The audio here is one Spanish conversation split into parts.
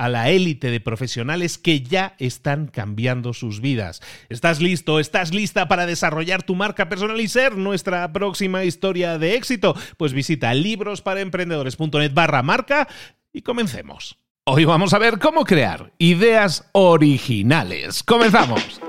a la élite de profesionales que ya están cambiando sus vidas. ¿Estás listo? ¿Estás lista para desarrollar tu marca personal y ser nuestra próxima historia de éxito? Pues visita librosparaemprendedores.net barra marca y comencemos. Hoy vamos a ver cómo crear ideas originales. Comenzamos.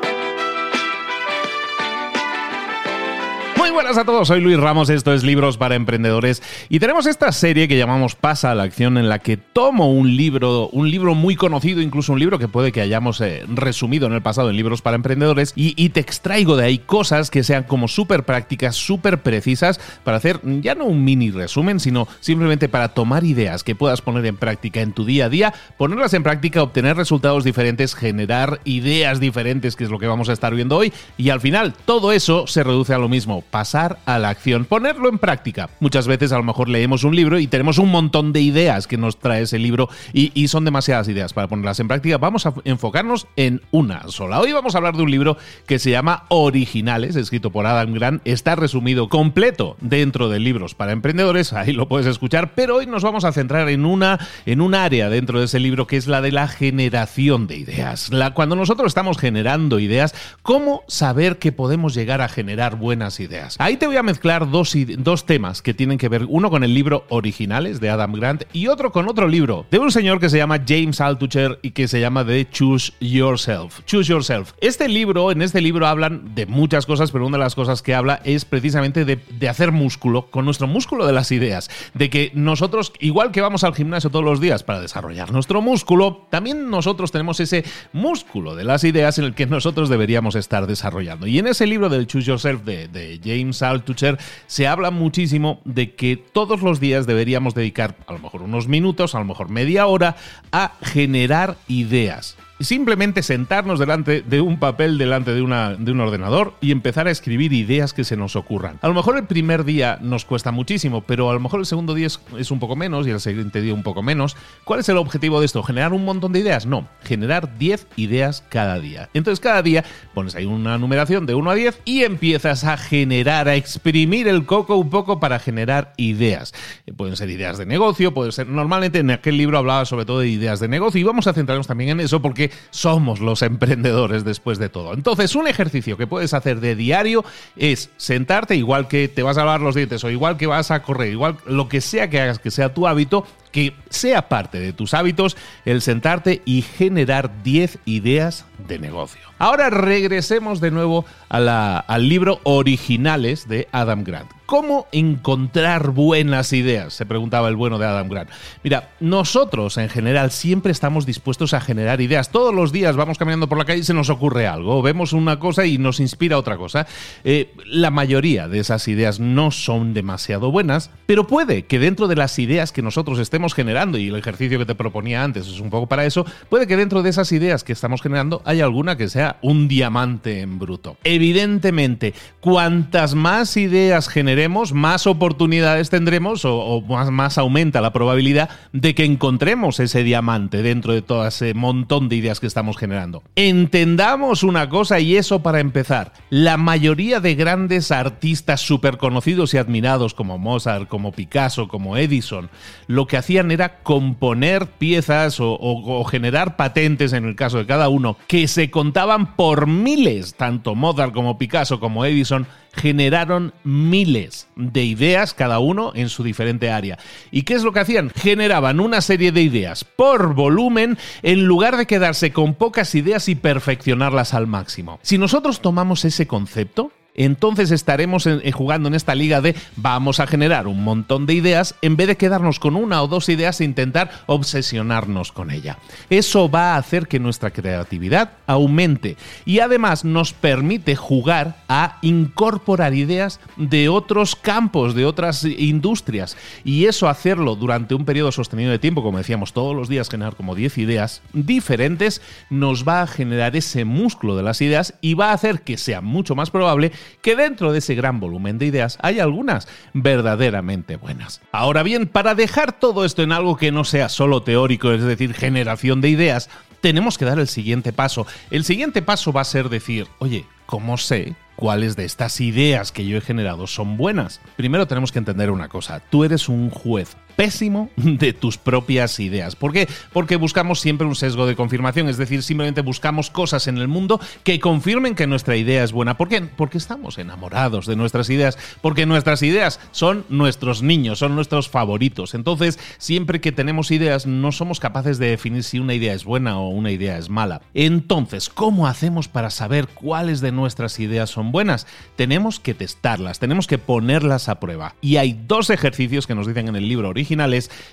Muy buenas a todos, soy Luis Ramos, esto es Libros para Emprendedores y tenemos esta serie que llamamos Pasa a la Acción en la que tomo un libro, un libro muy conocido, incluso un libro que puede que hayamos eh, resumido en el pasado en Libros para Emprendedores y, y te extraigo de ahí cosas que sean como súper prácticas, súper precisas para hacer ya no un mini resumen, sino simplemente para tomar ideas que puedas poner en práctica en tu día a día, ponerlas en práctica, obtener resultados diferentes, generar ideas diferentes, que es lo que vamos a estar viendo hoy y al final todo eso se reduce a lo mismo pasar a la acción, ponerlo en práctica. Muchas veces a lo mejor leemos un libro y tenemos un montón de ideas que nos trae ese libro y, son demasiadas ideas para ponerlas en práctica. Vamos a enfocarnos en una sola. Hoy vamos a hablar de un libro que se llama Originales, escrito por Adam Grant. Está resumido completo dentro de libros para emprendedores, ahí lo puedes escuchar, pero hoy nos vamos a centrar en una en un área dentro de ese libro que es la de la generación de ideas. Cuando nosotros estamos generando ideas, ¿cómo saber que podemos llegar a generar buenas ideas? Ahí te voy a mezclar dos, dos temas que tienen que ver, uno con el libro Originales de Adam Grant y otro con otro libro de un señor que se llama James Altucher y que se llama The Choose Yourself. Choose Yourself. Este libro, en este libro hablan de muchas cosas, pero una de las cosas que habla es precisamente de, de hacer músculo con nuestro músculo de las ideas. De que nosotros, igual que vamos al gimnasio todos los días para desarrollar nuestro músculo, también nosotros tenemos ese músculo de las ideas en el que nosotros deberíamos estar desarrollando. Y en ese libro del Choose Yourself de, de James Altucher, se habla muchísimo de que todos los días deberíamos dedicar a lo mejor unos minutos, a lo mejor media hora, a generar ideas simplemente sentarnos delante de un papel, delante de, una, de un ordenador y empezar a escribir ideas que se nos ocurran. A lo mejor el primer día nos cuesta muchísimo, pero a lo mejor el segundo día es, un poco menos y el siguiente día un poco menos. ¿Cuál es el objetivo de esto? ¿Generar un montón de ideas? No, generar 10 ideas cada día. Entonces cada día pones ahí una numeración de 1 a 10 y empiezas a generar, a exprimir el coco un poco para generar ideas. Eh, pueden ser ideas de negocio, puede ser... Normalmente en aquel libro hablaba sobre todo de ideas de negocio y vamos a centrarnos también en eso porque somos los emprendedores después de todo. Entonces, un ejercicio que puedes hacer de diario es sentarte, igual que te vas a lavar los dientes o igual que vas a correr, igual lo que sea que hagas que sea tu hábito, que sea parte de tus hábitos el sentarte y generar 10 ideas de negocio. Ahora regresemos de nuevo al libro Originales de Adam Grant. ¿cómo encontrar buenas ideas? Se preguntaba el bueno de Adam Grant. Mira, nosotros en general siempre estamos dispuestos a generar ideas. Todos los días vamos caminando por la calle y se nos ocurre algo, vemos una cosa y nos inspira otra cosa. Eh, la mayoría de esas ideas no son demasiado buenas, pero puede que dentro de las ideas que nosotros estemos generando, y el ejercicio que te proponía antes es un poco para eso, puede que dentro de esas ideas que estamos generando haya alguna que sea un diamante en bruto. Evidentemente, cuantas más ideas generemos, más oportunidades tendremos o, más, más aumenta la probabilidad de que encontremos ese diamante dentro de todo ese montón de ideas que estamos generando. Entendamos una cosa y eso para empezar. La mayoría de grandes artistas súper conocidos y admirados como Mozart, como Picasso, como Edison, lo que hacían era componer piezas o generar patentes en el caso de cada uno que se contaban por miles, tanto Mozart como Picasso como Edison generaron miles de ideas cada uno en su diferente área. ¿Y qué es lo que hacían? Generaban una serie de ideas por volumen en lugar de quedarse con pocas ideas y perfeccionarlas al máximo. Si nosotros tomamos ese concepto, entonces estaremos jugando en esta liga de vamos a generar un montón de ideas en vez de quedarnos con una o dos ideas e intentar obsesionarnos con ella. Eso va a hacer que nuestra creatividad aumente y además nos permite jugar a incorporar ideas de otros campos, de otras industrias y eso hacerlo durante un periodo sostenido de tiempo, como decíamos, todos los días generar como 10 ideas diferentes, nos va a generar ese músculo de las ideas y va a hacer que sea mucho más probable que dentro de ese gran volumen de ideas hay algunas verdaderamente buenas. Ahora bien, para dejar todo esto en algo que no sea solo teórico, es decir, generación de ideas, tenemos que dar el siguiente paso. El siguiente paso va a ser decir, oye, ¿cómo sé cuáles de estas ideas que yo he generado son buenas? Primero tenemos que entender una cosa, tú eres un juez pésimo de tus propias ideas. ¿Por qué? Porque buscamos siempre un sesgo de confirmación, es decir, simplemente buscamos cosas en el mundo que confirmen que nuestra idea es buena. ¿Por qué? Porque estamos enamorados de nuestras ideas, porque nuestras ideas son nuestros niños, son nuestros favoritos. Entonces, siempre que tenemos ideas, no somos capaces de definir si una idea es buena o una idea es mala. Entonces, ¿cómo hacemos para saber cuáles de nuestras ideas son buenas? Tenemos que testarlas, tenemos que ponerlas a prueba. Y hay dos ejercicios que nos dicen en el libro original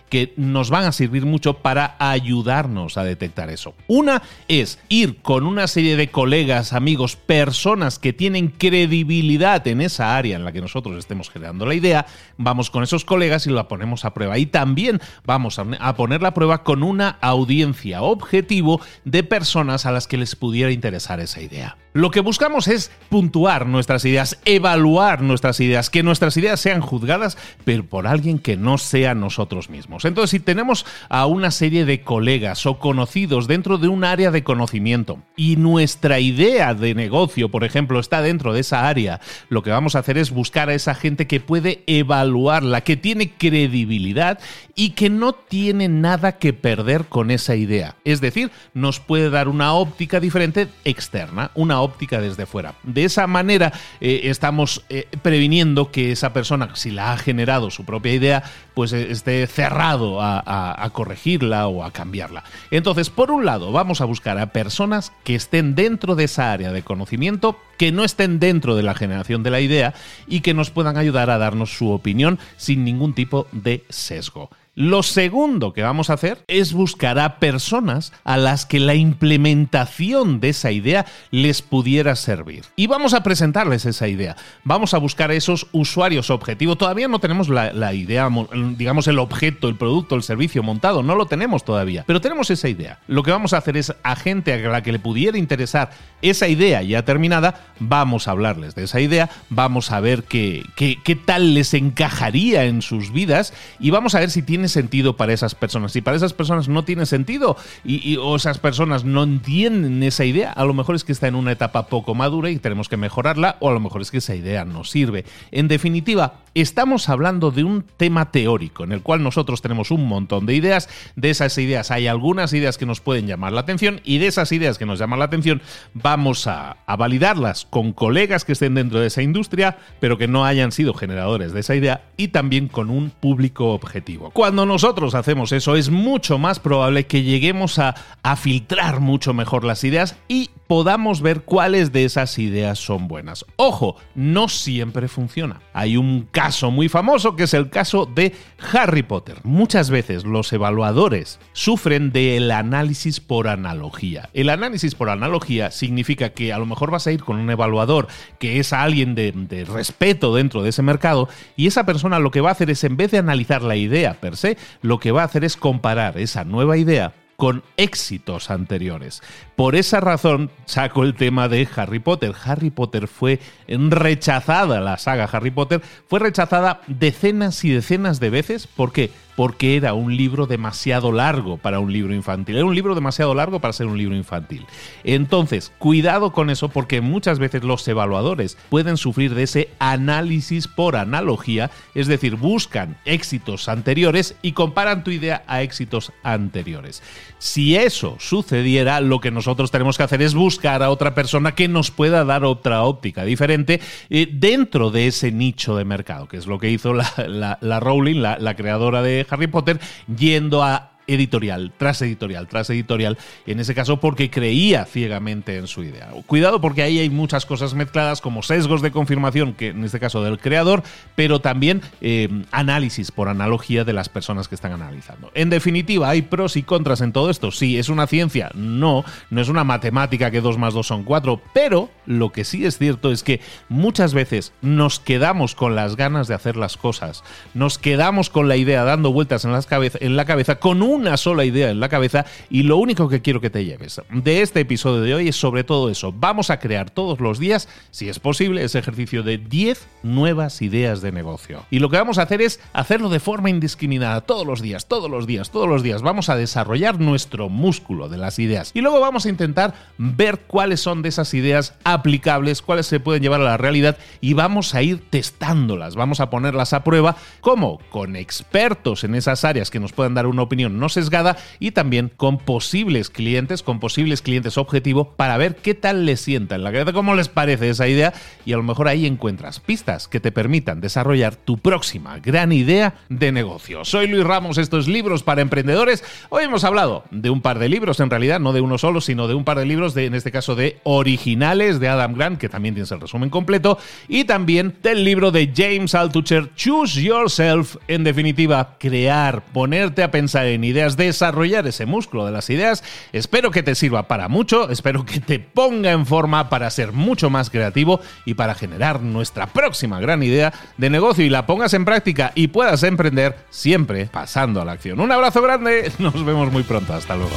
que nos van a servir mucho para ayudarnos a detectar eso. Una es ir con una serie de colegas, amigos, personas que tienen credibilidad en esa área en la que nosotros estemos generando la idea, vamos con esos colegas y la ponemos a prueba. Y también vamos a poner la prueba con una audiencia objetivo de personas a las que les pudiera interesar esa idea. Lo que buscamos es puntuar nuestras ideas, evaluar nuestras ideas, que nuestras ideas sean juzgadas, pero por alguien que no sea nosotros mismos. Entonces, si tenemos a una serie de colegas o conocidos dentro de un área de conocimiento y nuestra idea de negocio, por ejemplo, está dentro de esa área, lo que vamos a hacer es buscar a esa gente que puede evaluarla, que tiene credibilidad y que no tiene nada que perder con esa idea. Es decir, nos puede dar una óptica diferente externa, una óptica desde fuera. De esa manera eh, estamos eh, previniendo que esa persona, si la ha generado su propia idea, pues eh, esté cerrado a, corregirla o a cambiarla. Entonces, por un lado, vamos a buscar a personas que estén dentro de esa área de conocimiento, que no estén dentro de la generación de la idea y que nos puedan ayudar a darnos su opinión sin ningún tipo de sesgo. Lo segundo que vamos a hacer es buscar a personas a las que la implementación de esa idea les pudiera servir. Y vamos a presentarles esa idea. Vamos a buscar a esos usuarios objetivos. Todavía no tenemos la, idea, digamos, el objeto, el producto, el servicio montado. No lo tenemos todavía. Pero tenemos esa idea. Lo que vamos a hacer es a gente a la que le pudiera interesar esa idea ya terminada, vamos a hablarles de esa idea, vamos a ver qué, qué, qué tal les encajaría en sus vidas y vamos a ver si tiene sentido para esas personas. Si para esas personas no tiene sentido y, o esas personas no entienden esa idea, a lo mejor es que está en una etapa poco madura y tenemos que mejorarla o a lo mejor es que esa idea no sirve. En definitiva, estamos hablando de un tema teórico en el cual nosotros tenemos un montón de ideas. De esas ideas hay algunas ideas que nos pueden llamar la atención y de esas ideas que nos llaman la atención vamos a, a validarlas con colegas que estén dentro de esa industria pero que no hayan sido generadores de esa idea y también con un público objetivo. Cuando nosotros hacemos eso es mucho más probable que lleguemos a, a filtrar mucho mejor las ideas y podamos ver cuáles de esas ideas son buenas. Ojo, no siempre funciona. Hay un caso caso muy famoso que es el caso de Harry Potter. Muchas veces los evaluadores sufren del análisis por analogía. El análisis por analogía significa que a lo mejor vas a ir con un evaluador que es alguien de, de respeto dentro de ese mercado y esa persona lo que va a hacer es en vez de analizar la idea per se, lo que va a hacer es comparar esa nueva idea con éxitos anteriores. Por esa razón saco el tema de Harry Potter. Harry Potter fue rechazada, la saga Harry Potter fue rechazada decenas y decenas de veces. ¿Por qué? Porque era un libro demasiado largo para un libro infantil. Era un libro demasiado largo para ser un libro infantil. Entonces, cuidado con eso porque muchas veces los evaluadores pueden sufrir de ese análisis por analogía, es decir, buscan éxitos anteriores y comparan tu idea a éxitos anteriores. Si eso sucediera, lo que nosotros tenemos que hacer es buscar a otra persona que nos pueda dar otra óptica diferente eh, dentro de ese nicho de mercado, que es lo que hizo la, Rowling, la creadora de Harry Potter, yendo a editorial, tras editorial, tras editorial, en ese caso porque creía ciegamente en su idea. Cuidado porque ahí hay muchas cosas mezcladas como sesgos de confirmación, que en este caso del creador, pero también eh, análisis por analogía de las personas que están analizando. En definitiva, ¿hay pros y contras en todo esto? Sí, ¿es una ciencia? No, no es una matemática que 2 más 2 son 4, pero lo que sí es cierto es que muchas veces nos quedamos con las ganas de hacer las cosas, nos quedamos con la idea dando vueltas en, las en la cabeza con un una sola idea en la cabeza y lo único que quiero que te lleves de este episodio de hoy es sobre todo eso. Vamos a crear todos los días, si es posible, ese ejercicio de 10 nuevas ideas de negocio. Y lo que vamos a hacer es hacerlo de forma indiscriminada, todos los días, todos los días, todos los días. Vamos a desarrollar nuestro músculo de las ideas. Y luego vamos a intentar ver cuáles son de esas ideas aplicables, cuáles se pueden llevar a la realidad y vamos a ir testándolas, vamos a ponerlas a prueba. ¿Cómo? Con expertos en esas áreas que nos puedan dar una opinión sesgada y también con posibles clientes, con posibles clientes objetivo para ver qué tal les sienta en la cabeza, cómo les parece esa idea y a lo mejor ahí encuentras pistas que te permitan desarrollar tu próxima gran idea de negocio. Soy Luis Ramos, estos Libros para Emprendedores. Hoy hemos hablado de un par de libros, en realidad no de uno solo, sino de un par de libros, de, en este caso de originales de Adam Grant, que también tienes el resumen completo, y también del libro de James Altucher, Choose Yourself, en definitiva, crear, ponerte a pensar en ideas desarrollar ese músculo de las ideas. Espero que te sirva para mucho, espero que te ponga en forma para ser mucho más creativo y para generar nuestra próxima gran idea de negocio y la pongas en práctica y puedas emprender siempre pasando a la acción. Un abrazo grande, nos vemos muy pronto, hasta luego.